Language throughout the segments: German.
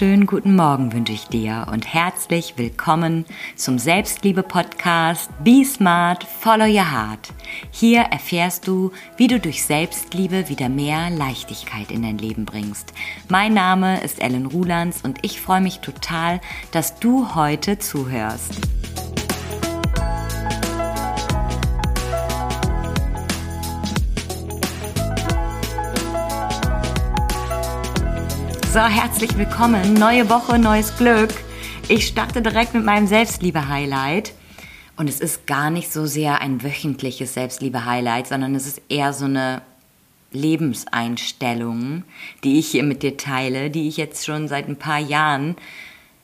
wunderschönen guten Morgen wünsche ich dir und herzlich willkommen zum Selbstliebe-Podcast Be Smart, Follow Your Heart. Hier erfährst du, wie du durch Selbstliebe wieder mehr Leichtigkeit in dein Leben bringst. Mein Name ist Ellen Rulands und ich freue mich total, dass du heute zuhörst. So, herzlich willkommen. Neue Woche, neues Glück. Ich starte direkt mit meinem Selbstliebe-Highlight. Und es ist gar nicht so sehr ein wöchentliches Selbstliebe-Highlight, sondern es ist eher so eine Lebenseinstellung, die ich hier mit dir teile, die ich jetzt schon seit ein paar Jahren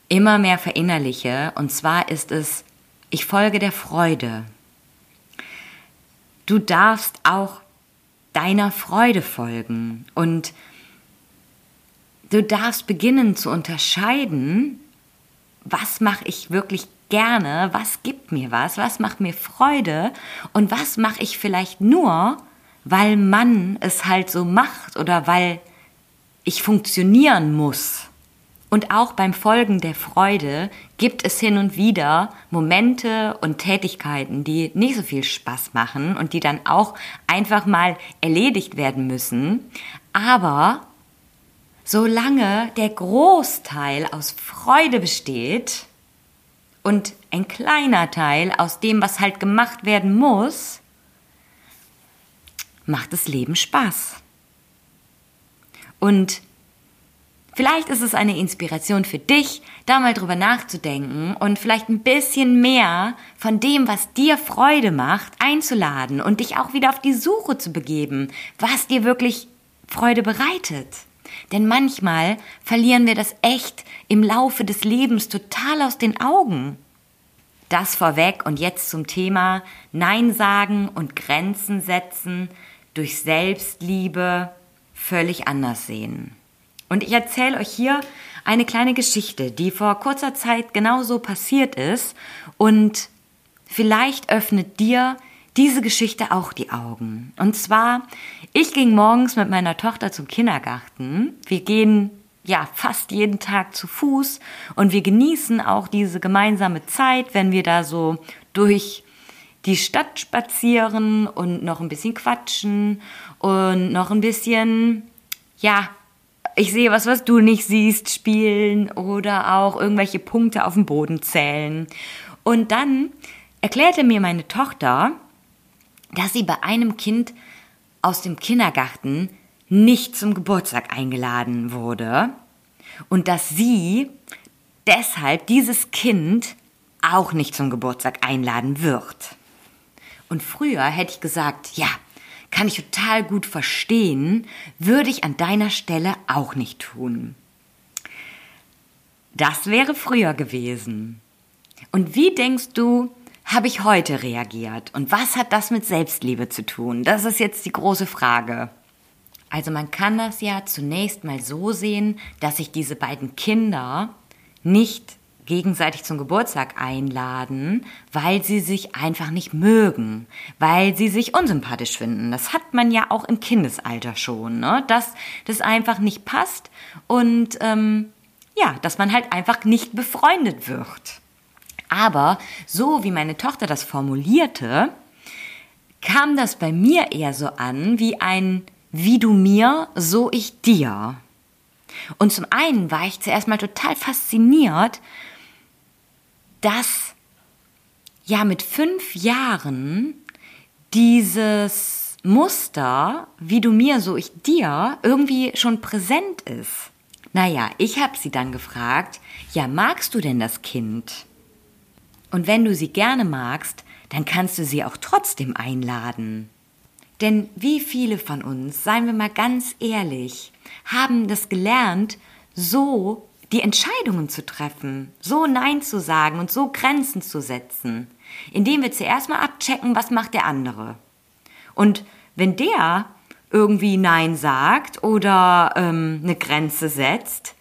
immer mehr verinnerliche. Und zwar ist es, ich folge der Freude. Du darfst auch deiner Freude folgen. Und Du darfst beginnen zu unterscheiden, was mache ich wirklich gerne, was gibt mir was, was macht mir Freude und was mache ich vielleicht nur, weil man es halt so macht oder weil ich funktionieren muss. Und auch beim Folgen der Freude gibt es hin und wieder Momente und Tätigkeiten, die nicht so viel Spaß machen und die dann auch einfach mal erledigt werden müssen. Aber solange der Großteil aus Freude besteht und ein kleiner Teil aus dem, was halt gemacht werden muss, macht das Leben Spaß. Und vielleicht ist es eine Inspiration für dich, da mal drüber nachzudenken und vielleicht ein bisschen mehr von dem, was dir Freude macht, einzuladen und dich auch wieder auf die Suche zu begeben, was dir wirklich Freude bereitet. Denn manchmal verlieren wir das echt im Laufe des Lebens total aus den Augen. Das vorweg und jetzt zum Thema Nein sagen und Grenzen setzen durch Selbstliebe völlig anders sehen. Und ich erzähle euch hier eine kleine Geschichte, die vor kurzer Zeit genauso passiert ist und vielleicht öffnet dir diese Geschichte auch die Augen. Und zwar, ich ging morgens mit meiner Tochter zum Kindergarten. Wir gehen ja fast jeden Tag zu Fuß und wir genießen auch diese gemeinsame Zeit, wenn wir da so durch die Stadt spazieren und noch ein bisschen quatschen und noch ein bisschen, ja, ich sehe was, was du nicht siehst, spielen oder auch irgendwelche Punkte auf dem Boden zählen. Und dann erklärte mir meine Tochter, dass sie bei einem Kind aus dem Kindergarten nicht zum Geburtstag eingeladen wurde und dass sie deshalb dieses Kind auch nicht zum Geburtstag einladen wird. Und früher hätte ich gesagt, ja, kann ich total gut verstehen, würde ich an deiner Stelle auch nicht tun. Das wäre früher gewesen. Und wie denkst du, habe ich heute reagiert? Und was hat das mit Selbstliebe zu tun? Das ist jetzt die große Frage. Also man kann das ja zunächst mal so sehen, dass sich diese beiden Kinder nicht gegenseitig zum Geburtstag einladen, weil sie sich einfach nicht mögen, weil sie sich unsympathisch finden. Das hat man ja auch im Kindesalter schon, ne? dass das einfach nicht passt und ähm, ja, dass man halt einfach nicht befreundet wird. Aber so wie meine Tochter das formulierte, kam das bei mir eher so an wie ein wie du mir, so ich dir. Und zum einen war ich zuerst mal total fasziniert, dass ja mit fünf Jahren dieses Muster, wie du mir, so ich dir, irgendwie schon präsent ist. Naja, ich habe sie dann gefragt, ja, magst du denn das Kind? Und wenn du sie gerne magst, dann kannst du sie auch trotzdem einladen. Denn wie viele von uns, seien wir mal ganz ehrlich, haben das gelernt, so die Entscheidungen zu treffen, so Nein zu sagen und so Grenzen zu setzen, indem wir zuerst mal abchecken, was macht der andere. Und wenn der irgendwie Nein sagt oder ähm, eine Grenze setzt,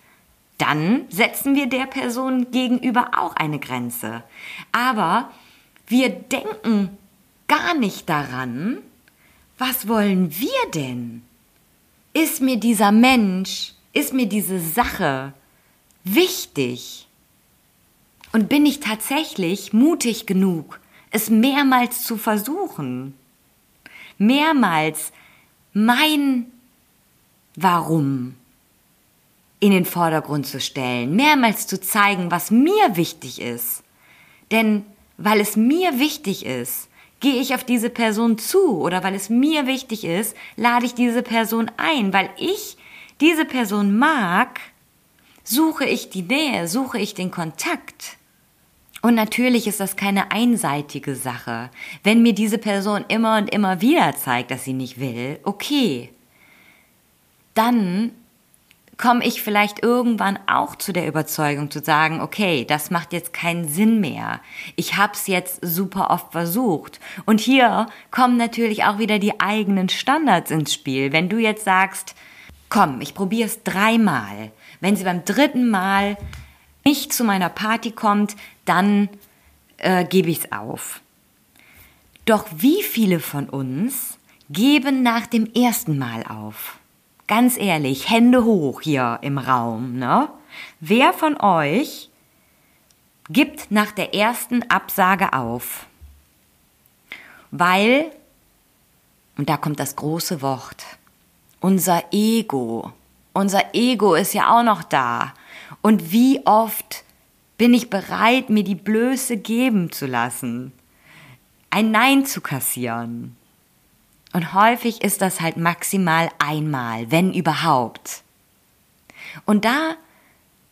dann setzen wir der Person gegenüber auch eine Grenze. Aber wir denken gar nicht daran, was wollen wir denn? Ist mir dieser Mensch, ist mir diese Sache wichtig? Und bin ich tatsächlich mutig genug, es mehrmals zu versuchen? Mehrmals mein Warum in den Vordergrund zu stellen, mehrmals zu zeigen, was mir wichtig ist. Denn weil es mir wichtig ist, gehe ich auf diese Person zu oder weil es mir wichtig ist, lade ich diese Person ein, weil ich diese Person mag, suche ich die Nähe, suche ich den Kontakt. Und natürlich ist das keine einseitige Sache. Wenn mir diese Person immer und immer wieder zeigt, dass sie nicht will, okay. Dann komme ich vielleicht irgendwann auch zu der Überzeugung zu sagen, okay, das macht jetzt keinen Sinn mehr. Ich hab's jetzt super oft versucht. Und hier kommen natürlich auch wieder die eigenen Standards ins Spiel. Wenn du jetzt sagst, komm, ich probiere es dreimal. Wenn sie beim dritten Mal nicht zu meiner Party kommt, dann äh, gebe es auf. Doch wie viele von uns geben nach dem ersten Mal auf? Ganz ehrlich, Hände hoch hier im Raum, ne? Wer von euch gibt nach der ersten Absage auf? Weil, und da kommt das große Wort, unser Ego. Unser Ego ist ja auch noch da. Und wie oft bin ich bereit, mir die Blöße geben zu lassen, ein Nein zu kassieren. Und häufig ist das halt maximal einmal, wenn überhaupt. Und da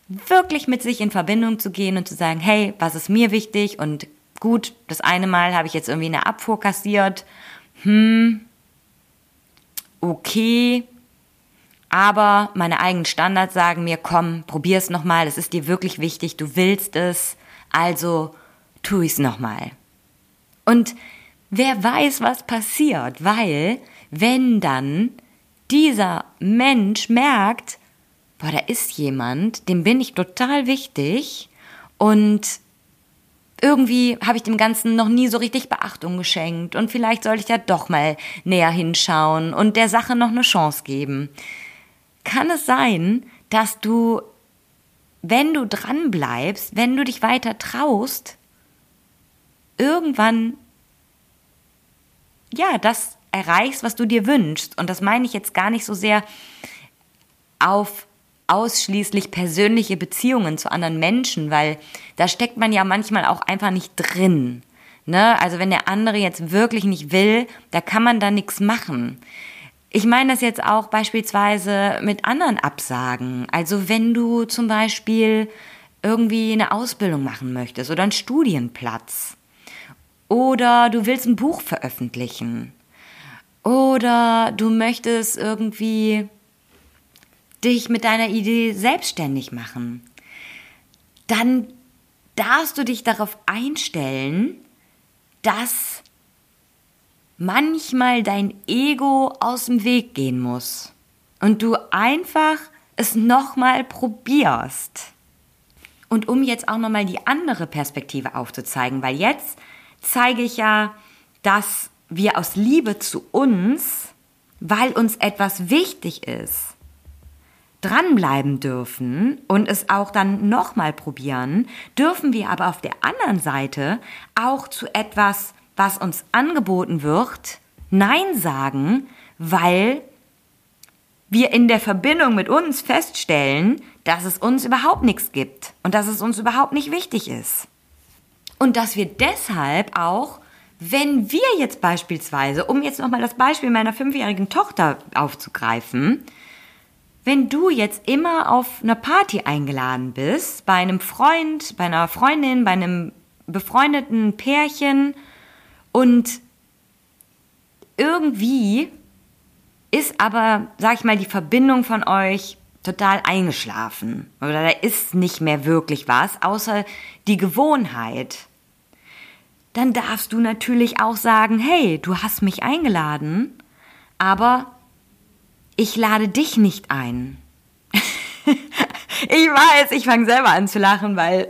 wirklich mit sich in Verbindung zu gehen und zu sagen, hey, was ist mir wichtig? Und gut, das eine Mal habe ich jetzt irgendwie eine Abfuhr kassiert. Hm, okay, aber meine eigenen Standards sagen mir, komm, probier es nochmal, es ist dir wirklich wichtig, du willst es, also tu es nochmal. Und wer weiß, was passiert, weil wenn dann dieser Mensch merkt, boah, da ist jemand, dem bin ich total wichtig und irgendwie habe ich dem Ganzen noch nie so richtig Beachtung geschenkt und vielleicht sollte ich da doch mal näher hinschauen und der Sache noch eine Chance geben. Kann es sein, dass du, wenn du dran bleibst, wenn du dich weiter traust, irgendwann ja, das erreichst, was du dir wünschst. Und das meine ich jetzt gar nicht so sehr auf ausschließlich persönliche Beziehungen zu anderen Menschen, weil da steckt man ja manchmal auch einfach nicht drin. Ne? Also wenn der andere jetzt wirklich nicht will, da kann man da nichts machen. Ich meine das jetzt auch beispielsweise mit anderen Absagen. Also wenn du zum Beispiel irgendwie eine Ausbildung machen möchtest oder einen Studienplatz oder du willst ein Buch veröffentlichen. Oder du möchtest irgendwie dich mit deiner Idee selbstständig machen, dann darfst du dich darauf einstellen, dass manchmal dein Ego aus dem Weg gehen muss. Und du einfach es nochmal probierst. Und um jetzt auch nochmal die andere Perspektive aufzuzeigen, weil jetzt zeige ich ja, dass wir aus Liebe zu uns, weil uns etwas wichtig ist, dranbleiben dürfen und es auch dann nochmal probieren, dürfen wir aber auf der anderen Seite auch zu etwas, was uns angeboten wird, Nein sagen, weil wir in der Verbindung mit uns feststellen, dass es uns überhaupt nichts gibt und dass es uns überhaupt nicht wichtig ist. Und dass wir deshalb auch, wenn wir jetzt beispielsweise, um jetzt nochmal das Beispiel meiner fünfjährigen Tochter aufzugreifen, wenn du jetzt immer auf einer Party eingeladen bist, bei einem Freund, bei einer Freundin, bei einem befreundeten Pärchen und irgendwie ist aber, sag ich mal, die Verbindung von euch total eingeschlafen. Oder da ist nicht mehr wirklich was, außer die Gewohnheit. Dann darfst du natürlich auch sagen, hey, du hast mich eingeladen, aber ich lade dich nicht ein. ich weiß, ich fange selber an zu lachen, weil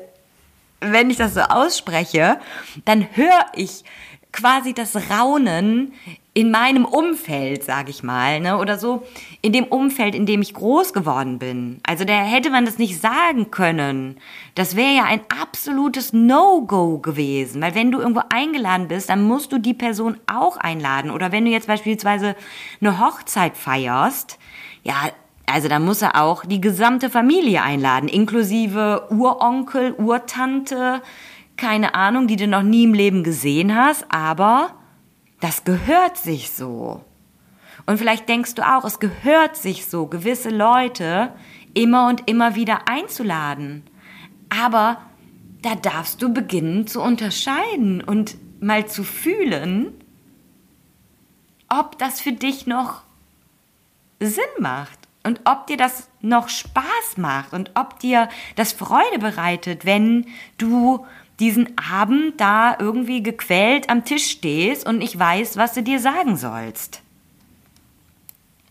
wenn ich das so ausspreche, dann höre ich quasi das Raunen in meinem Umfeld, sag ich mal, ne, oder so in dem Umfeld, in dem ich groß geworden bin. Also da hätte man das nicht sagen können. Das wäre ja ein absolutes No-Go gewesen, weil wenn du irgendwo eingeladen bist, dann musst du die Person auch einladen. Oder wenn du jetzt beispielsweise eine Hochzeit feierst, ja, also da muss er auch die gesamte Familie einladen, inklusive Uronkel, Urtante, keine Ahnung, die du noch nie im Leben gesehen hast, aber das gehört sich so. Und vielleicht denkst du auch, es gehört sich so, gewisse Leute immer und immer wieder einzuladen. Aber da darfst du beginnen zu unterscheiden und mal zu fühlen, ob das für dich noch Sinn macht und ob dir das noch Spaß macht und ob dir das Freude bereitet, wenn du diesen Abend da irgendwie gequält am Tisch stehst und nicht weißt, was du dir sagen sollst.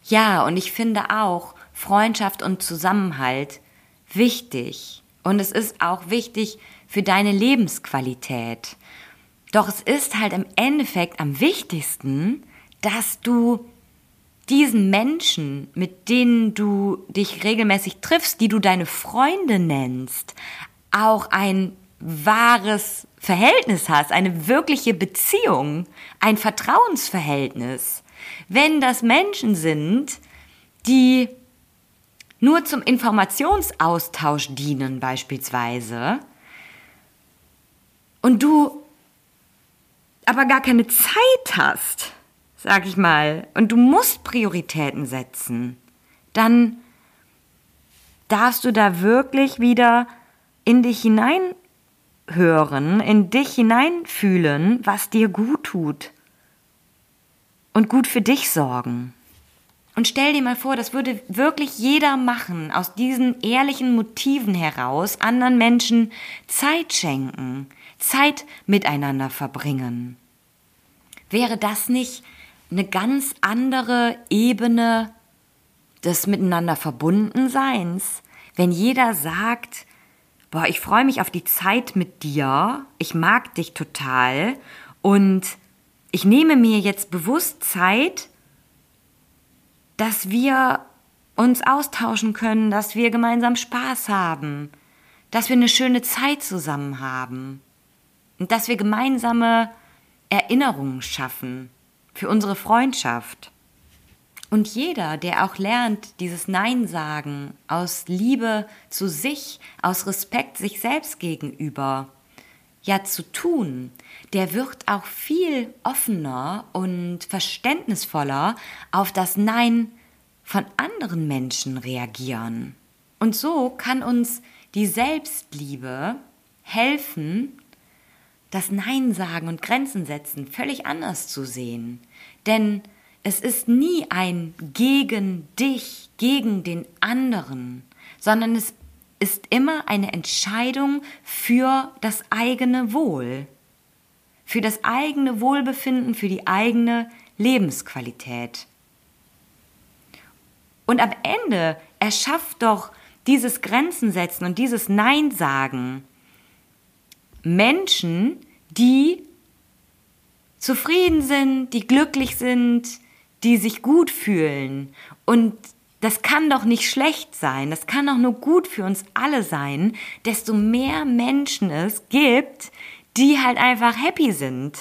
Ja, und ich finde auch Freundschaft und Zusammenhalt wichtig. Und es ist auch wichtig für deine Lebensqualität. Doch es ist halt im Endeffekt am wichtigsten, dass du diesen Menschen, mit denen du dich regelmäßig triffst, die du deine Freunde nennst, auch ein wahres Verhältnis hast, eine wirkliche Beziehung, ein Vertrauensverhältnis. Wenn das Menschen sind, die nur zum Informationsaustausch dienen beispielsweise und du aber gar keine Zeit hast, sag ich mal, und du musst Prioritäten setzen, dann darfst du da wirklich wieder in dich hineinhören, in dich hineinfühlen, was dir gut tut und gut für dich sorgen. Und stell dir mal vor, das würde wirklich jeder machen, aus diesen ehrlichen Motiven heraus, anderen Menschen Zeit schenken, Zeit miteinander verbringen. Wäre das nicht eine ganz andere Ebene des Miteinander Verbundenseins, wenn jeder sagt, boah, ich freue mich auf die Zeit mit dir, ich mag dich total und ich nehme mir jetzt bewusst Zeit, dass wir uns austauschen können, dass wir gemeinsam Spaß haben, dass wir eine schöne Zeit zusammen haben und dass wir gemeinsame Erinnerungen schaffen für unsere Freundschaft. Und jeder, der auch lernt, dieses Nein sagen aus Liebe zu sich, aus Respekt sich selbst gegenüber, ja zu tun, der wird auch viel offener und verständnisvoller auf das Nein von anderen Menschen reagieren. Und so kann uns die Selbstliebe helfen, das Nein sagen und Grenzen setzen völlig anders zu sehen. Denn es ist nie ein gegen dich, gegen den anderen, sondern es ist immer eine Entscheidung für das eigene Wohl, für das eigene Wohlbefinden, für die eigene Lebensqualität. Und am Ende erschafft doch dieses Grenzen setzen und dieses Nein sagen Menschen, die zufrieden sind, die glücklich sind, die sich gut fühlen. Und das kann doch nicht schlecht sein, das kann doch nur gut für uns alle sein, desto mehr Menschen es gibt, die halt einfach happy sind.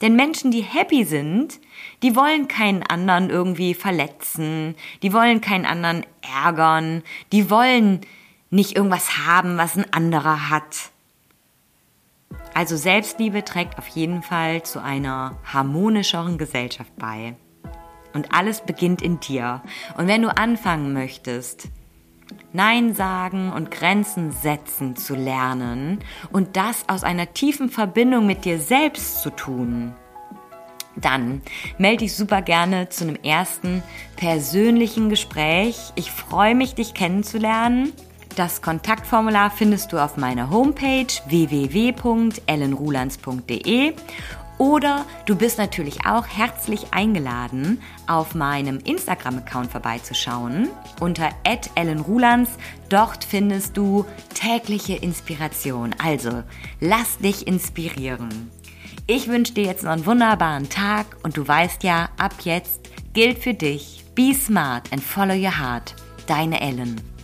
Denn Menschen, die happy sind, die wollen keinen anderen irgendwie verletzen, die wollen keinen anderen ärgern, die wollen nicht irgendwas haben, was ein anderer hat. Also Selbstliebe trägt auf jeden Fall zu einer harmonischeren Gesellschaft bei. Und alles beginnt in dir. Und wenn du anfangen möchtest, Nein sagen und Grenzen setzen zu lernen und das aus einer tiefen Verbindung mit dir selbst zu tun, dann melde dich super gerne zu einem ersten persönlichen Gespräch. Ich freue mich, dich kennenzulernen. Das Kontaktformular findest du auf meiner Homepage www.ellenrulands.de oder du bist natürlich auch herzlich eingeladen, auf meinem Instagram-Account vorbeizuschauen unter ellenrulands. Dort findest du tägliche Inspiration. Also lass dich inspirieren. Ich wünsche dir jetzt noch einen wunderbaren Tag und du weißt ja, ab jetzt gilt für dich, be smart and follow your heart. Deine Ellen.